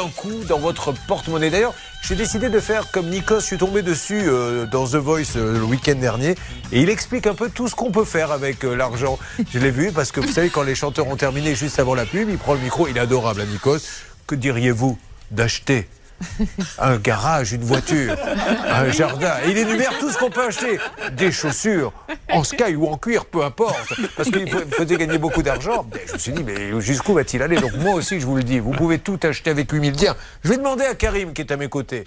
d'un coup dans votre porte-monnaie. D'ailleurs, j'ai décidé de faire comme Nikos, je suis tombé dessus euh, dans The Voice euh, le week-end dernier, et il explique un peu tout ce qu'on peut faire avec euh, l'argent. Je l'ai vu parce que vous savez, quand les chanteurs ont terminé juste avant la pub, il prend le micro, il est adorable, hein, Nikos. Que diriez-vous d'acheter un garage, une voiture, un jardin? Il énumère tout ce qu'on peut acheter. Des chaussures, en sky ou en cuir, peu importe. Parce qu'il faisait gagner beaucoup d'argent. Je me suis dit, mais jusqu'où va-t-il aller? Donc moi aussi, je vous le dis, vous pouvez tout acheter avec 8000 dirhams. Je vais demander à Karim, qui est à mes côtés.